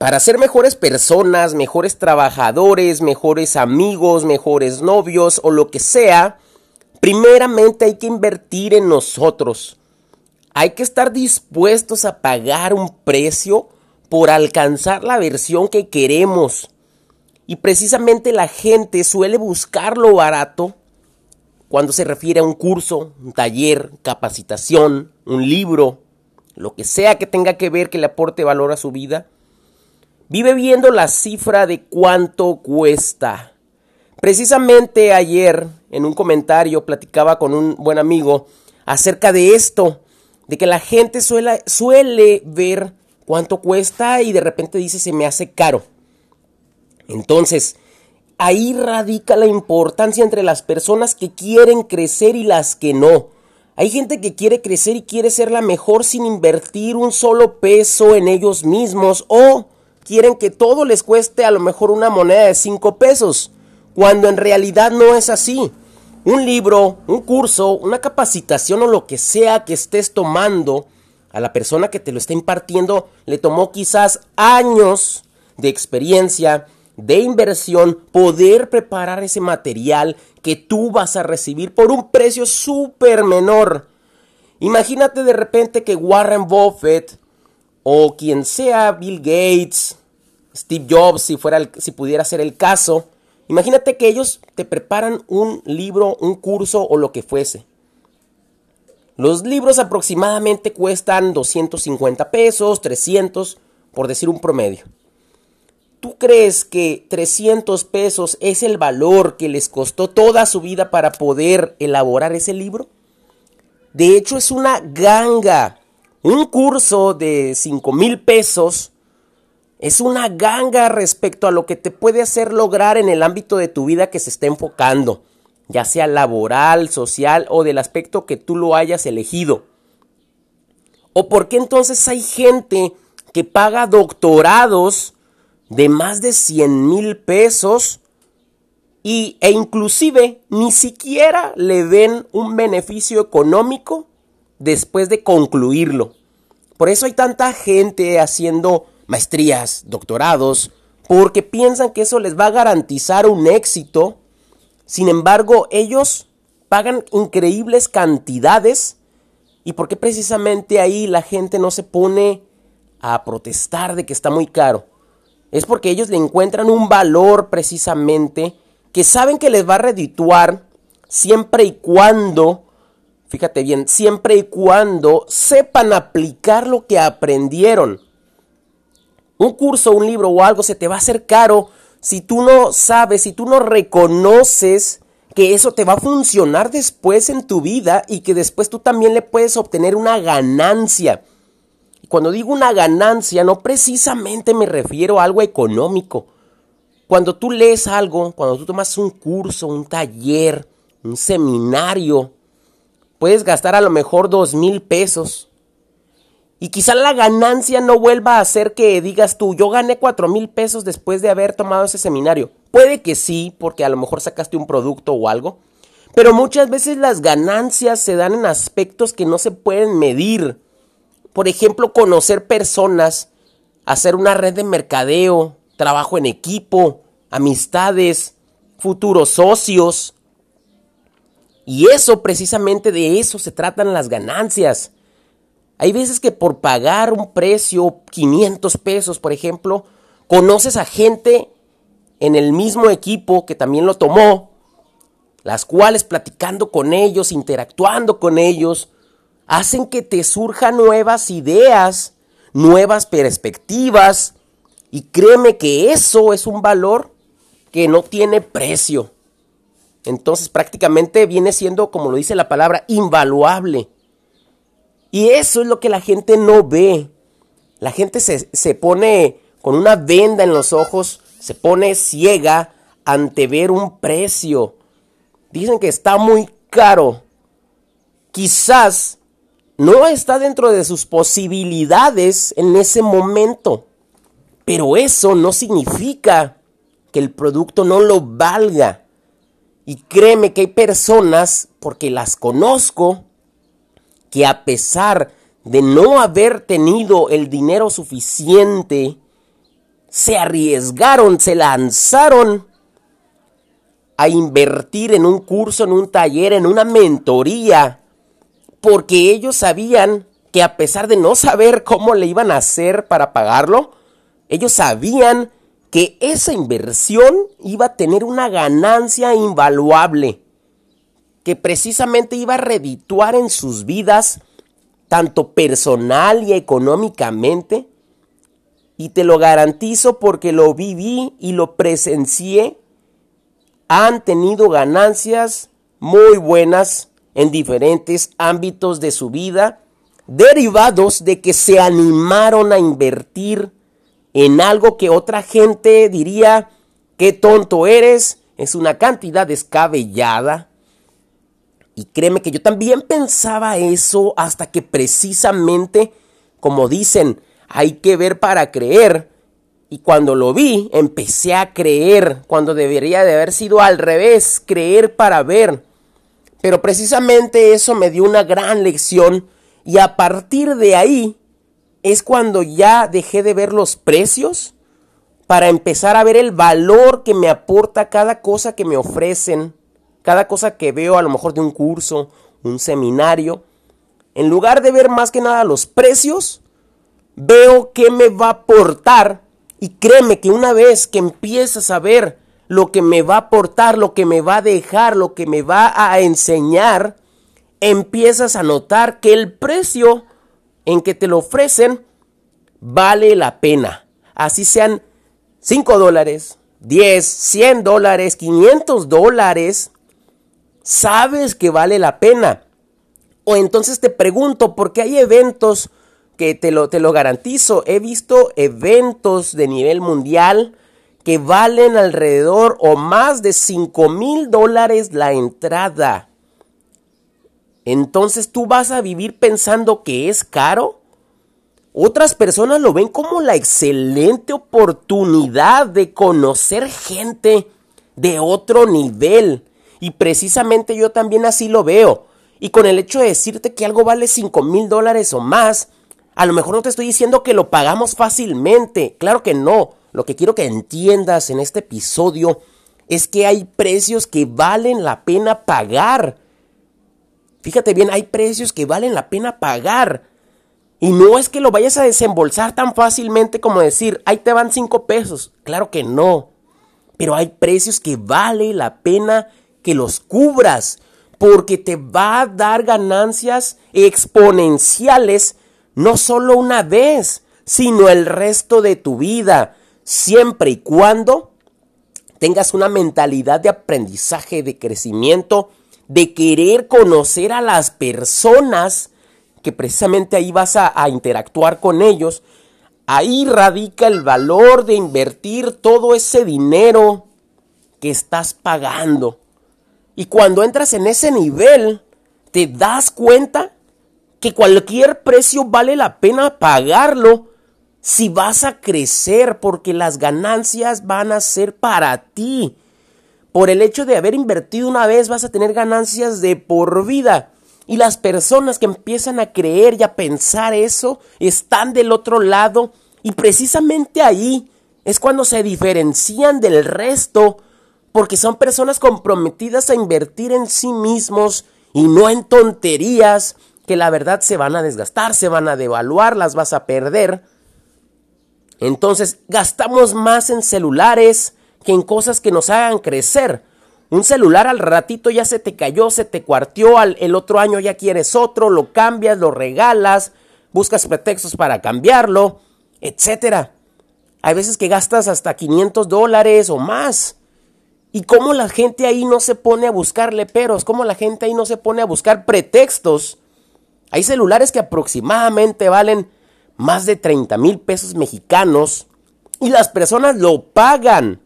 para ser mejores personas, mejores trabajadores, mejores amigos, mejores novios o lo que sea, primeramente hay que invertir en nosotros. Hay que estar dispuestos a pagar un precio por alcanzar la versión que queremos. Y precisamente la gente suele buscar lo barato cuando se refiere a un curso, un taller, capacitación, un libro, lo que sea que tenga que ver que le aporte valor a su vida vive viendo la cifra de cuánto cuesta. Precisamente ayer en un comentario platicaba con un buen amigo acerca de esto, de que la gente suele, ver cuánto cuesta y de repente dice se me hace caro. Entonces, ahí radica la importancia entre las personas que quieren crecer y las que no. Hay gente que quiere crecer y quiere ser la mejor sin invertir un solo peso en ellos mismos o quieren que todo les cueste a lo mejor una moneda de 5 pesos, cuando en realidad no es así. Un libro, un curso, una capacitación o lo que sea que estés tomando, a la persona que te lo está impartiendo le tomó quizás años de experiencia, de inversión, poder preparar ese material que tú vas a recibir por un precio súper menor. Imagínate de repente que Warren Buffett o quien sea Bill Gates, Steve Jobs, si, fuera si pudiera ser el caso, imagínate que ellos te preparan un libro, un curso o lo que fuese. Los libros aproximadamente cuestan 250 pesos, 300, por decir un promedio. ¿Tú crees que 300 pesos es el valor que les costó toda su vida para poder elaborar ese libro? De hecho, es una ganga. Un curso de 5 mil pesos es una ganga respecto a lo que te puede hacer lograr en el ámbito de tu vida que se está enfocando, ya sea laboral, social o del aspecto que tú lo hayas elegido. ¿O por qué entonces hay gente que paga doctorados de más de 100 mil pesos y, e inclusive ni siquiera le ven un beneficio económico después de concluirlo? Por eso hay tanta gente haciendo maestrías, doctorados, porque piensan que eso les va a garantizar un éxito. Sin embargo, ellos pagan increíbles cantidades. ¿Y por qué precisamente ahí la gente no se pone a protestar de que está muy caro? Es porque ellos le encuentran un valor precisamente que saben que les va a redituar siempre y cuando, fíjate bien, siempre y cuando sepan aplicar lo que aprendieron un curso, un libro o algo se te va a hacer caro si tú no sabes, si tú no reconoces que eso te va a funcionar después en tu vida y que después tú también le puedes obtener una ganancia. Cuando digo una ganancia, no precisamente me refiero a algo económico. Cuando tú lees algo, cuando tú tomas un curso, un taller, un seminario, puedes gastar a lo mejor dos mil pesos y quizá la ganancia no vuelva a ser que digas tú, yo gané cuatro mil pesos después de haber tomado ese seminario. Puede que sí, porque a lo mejor sacaste un producto o algo. Pero muchas veces las ganancias se dan en aspectos que no se pueden medir. Por ejemplo, conocer personas, hacer una red de mercadeo, trabajo en equipo, amistades, futuros socios. Y eso, precisamente de eso se tratan las ganancias. Hay veces que por pagar un precio, 500 pesos, por ejemplo, conoces a gente en el mismo equipo que también lo tomó, las cuales platicando con ellos, interactuando con ellos, hacen que te surjan nuevas ideas, nuevas perspectivas, y créeme que eso es un valor que no tiene precio. Entonces prácticamente viene siendo, como lo dice la palabra, invaluable. Y eso es lo que la gente no ve. La gente se, pone con una venda en los ojos, se pone ciega ante ver un precio. Dicen que está muy caro. Quizás no está dentro de sus posibilidades en ese momento. Pero eso no significa que el producto no lo valga. Y créeme que hay personas, porque las conozco, que a pesar de no haber tenido el dinero suficiente se arriesgaron, se lanzaron a invertir en un curso, en un taller, en una mentoría, porque ellos sabían que a pesar de no saber cómo le iban a hacer para pagarlo, ellos sabían que esa inversión iba a tener una ganancia invaluable, que precisamente iba a redituar en sus vidas, tanto personal y económicamente, y te lo garantizo porque lo viví y lo presencié, han tenido ganancias muy buenas en diferentes ámbitos de su vida, derivados de que se animaron a invertir en algo que otra gente diría, qué tonto eres, es una cantidad descabellada. Y créeme que yo también pensaba eso hasta que precisamente, como dicen, hay que ver para creer. Y cuando lo vi, empecé a creer, cuando debería de haber sido al revés, creer para ver. Pero precisamente eso me dio una gran lección y a partir de ahí es cuando ya dejé de ver los precios para empezar a ver el valor que me aporta cada cosa que me ofrecen, cada cosa que veo a lo mejor de un curso, un seminario. En lugar de ver más que nada los precios, veo qué me va a aportar y créeme que una vez que empiezas a ver lo que me va a aportar, lo que me va a dejar, lo que me va a enseñar, empiezas a notar que el precio en que te lo ofrecen vale la pena. Así sean 5 dólares, 10, 100 dólares, 500 dólares, sabes que vale la pena. O entonces te pregunto, ¿por qué hay eventos que te lo, te lo garantizo? He visto eventos de nivel mundial que valen alrededor o más de 5 mil dólares la entrada. Entonces tú vas a vivir pensando que es caro. Otras personas lo ven como la excelente oportunidad de conocer gente de otro nivel. Y precisamente yo también así lo veo. Y con el hecho de decirte que algo vale 5 mil dólares o más, a lo mejor no te estoy diciendo que lo pagamos fácilmente. Claro que no. Lo que quiero que entiendas en este episodio es que hay precios que valen la pena pagar Fíjate bien, hay precios que valen la pena pagar. Y no es que lo vayas a desembolsar tan fácilmente como decir, ahí te van cinco pesos. Claro que no. Pero hay precios que vale la pena que los cubras. Porque te va a dar ganancias exponenciales no solo una vez, sino el resto de tu vida. Siempre y cuando tengas una mentalidad de aprendizaje, de crecimiento de querer conocer a las personas, que precisamente ahí vas a, interactuar con ellos, ahí radica el valor de invertir todo ese dinero que estás pagando. Y cuando entras en ese nivel, te das cuenta que cualquier precio vale la pena pagarlo si vas a crecer porque las ganancias van a ser para ti por el hecho de haber invertido una vez vas a tener ganancias de por vida. Y las personas que empiezan a creer y a pensar eso están del otro lado y precisamente ahí es cuando se diferencian del resto porque son personas comprometidas a invertir en sí mismos y no en tonterías que la verdad se van a desgastar, se van a devaluar, las vas a perder. Entonces gastamos más en celulares, que en cosas que nos hagan crecer. Un celular al ratito ya se te cayó, se te cuartió, al, el otro año ya quieres otro, lo cambias, lo regalas, buscas pretextos para cambiarlo, etcétera. Hay veces que gastas hasta 500 dólares o más. ¿Y cómo la gente ahí no se pone a buscarle peros? ¿Cómo la gente ahí no se pone a buscar pretextos? Hay celulares que aproximadamente valen más de 30 mil pesos mexicanos y las personas lo pagan.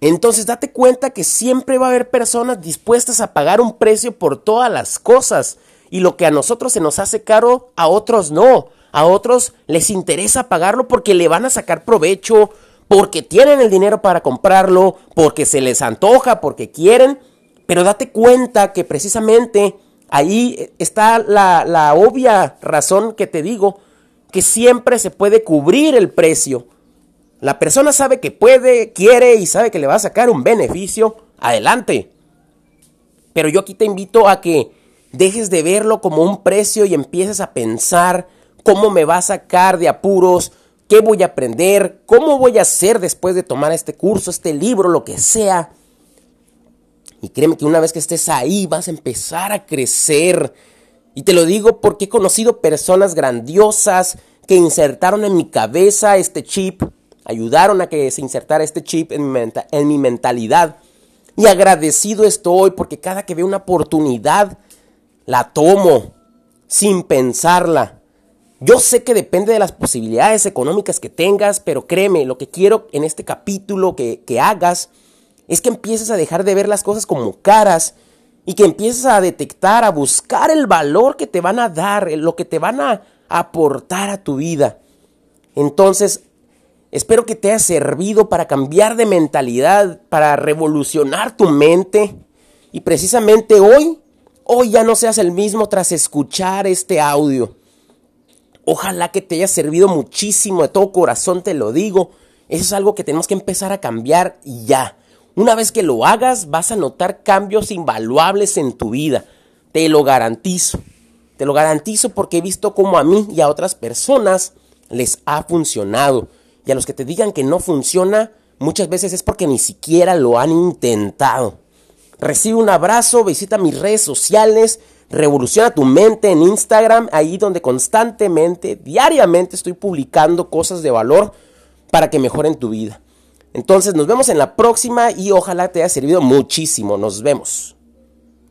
Entonces date cuenta que siempre va a haber personas dispuestas a pagar un precio por todas las cosas. Y lo que a nosotros se nos hace caro, a otros no. A otros les interesa pagarlo porque le van a sacar provecho, porque tienen el dinero para comprarlo, porque se les antoja, porque quieren. Pero date cuenta que precisamente ahí está la, la obvia razón que te digo, que siempre se puede cubrir el precio. La persona sabe que puede, quiere y sabe que le va a sacar un beneficio. Adelante. Pero yo aquí te invito a que dejes de verlo como un precio y empieces a pensar cómo me va a sacar de apuros, qué voy a aprender, cómo voy a hacer después de tomar este curso, este libro, lo que sea. Y créeme que una vez que estés ahí vas a empezar a crecer. Y te lo digo porque he conocido personas grandiosas que insertaron en mi cabeza este chip, ayudaron a que se insertara este chip en mi, en mi mentalidad. Y agradecido estoy porque cada que veo una oportunidad, la tomo sin pensarla. Yo sé que depende de las posibilidades económicas que tengas, pero créeme, lo que quiero en este capítulo que, que hagas es que empieces a dejar de ver las cosas como caras y que empieces a detectar, a buscar el valor que te van a dar, lo que te van a aportar a tu vida. Entonces, espero que te haya servido para cambiar de mentalidad, para revolucionar tu mente. Y precisamente hoy Hoy ya no seas el mismo tras escuchar este audio. Ojalá que te haya servido muchísimo, de todo corazón te lo digo. Eso es algo que tenemos que empezar a cambiar ya. Una vez que lo hagas, vas a notar cambios invaluables en tu vida. Te lo garantizo. Te lo garantizo porque he visto cómo a mí y a otras personas les ha funcionado. Y a los que te digan que no funciona, muchas veces es porque ni siquiera lo han intentado. Recibe un abrazo, visita mis redes sociales, revoluciona tu mente en Instagram, ahí donde constantemente, diariamente estoy publicando cosas de valor para que mejoren tu vida. Entonces nos vemos en la próxima y ojalá te haya servido muchísimo. Nos vemos.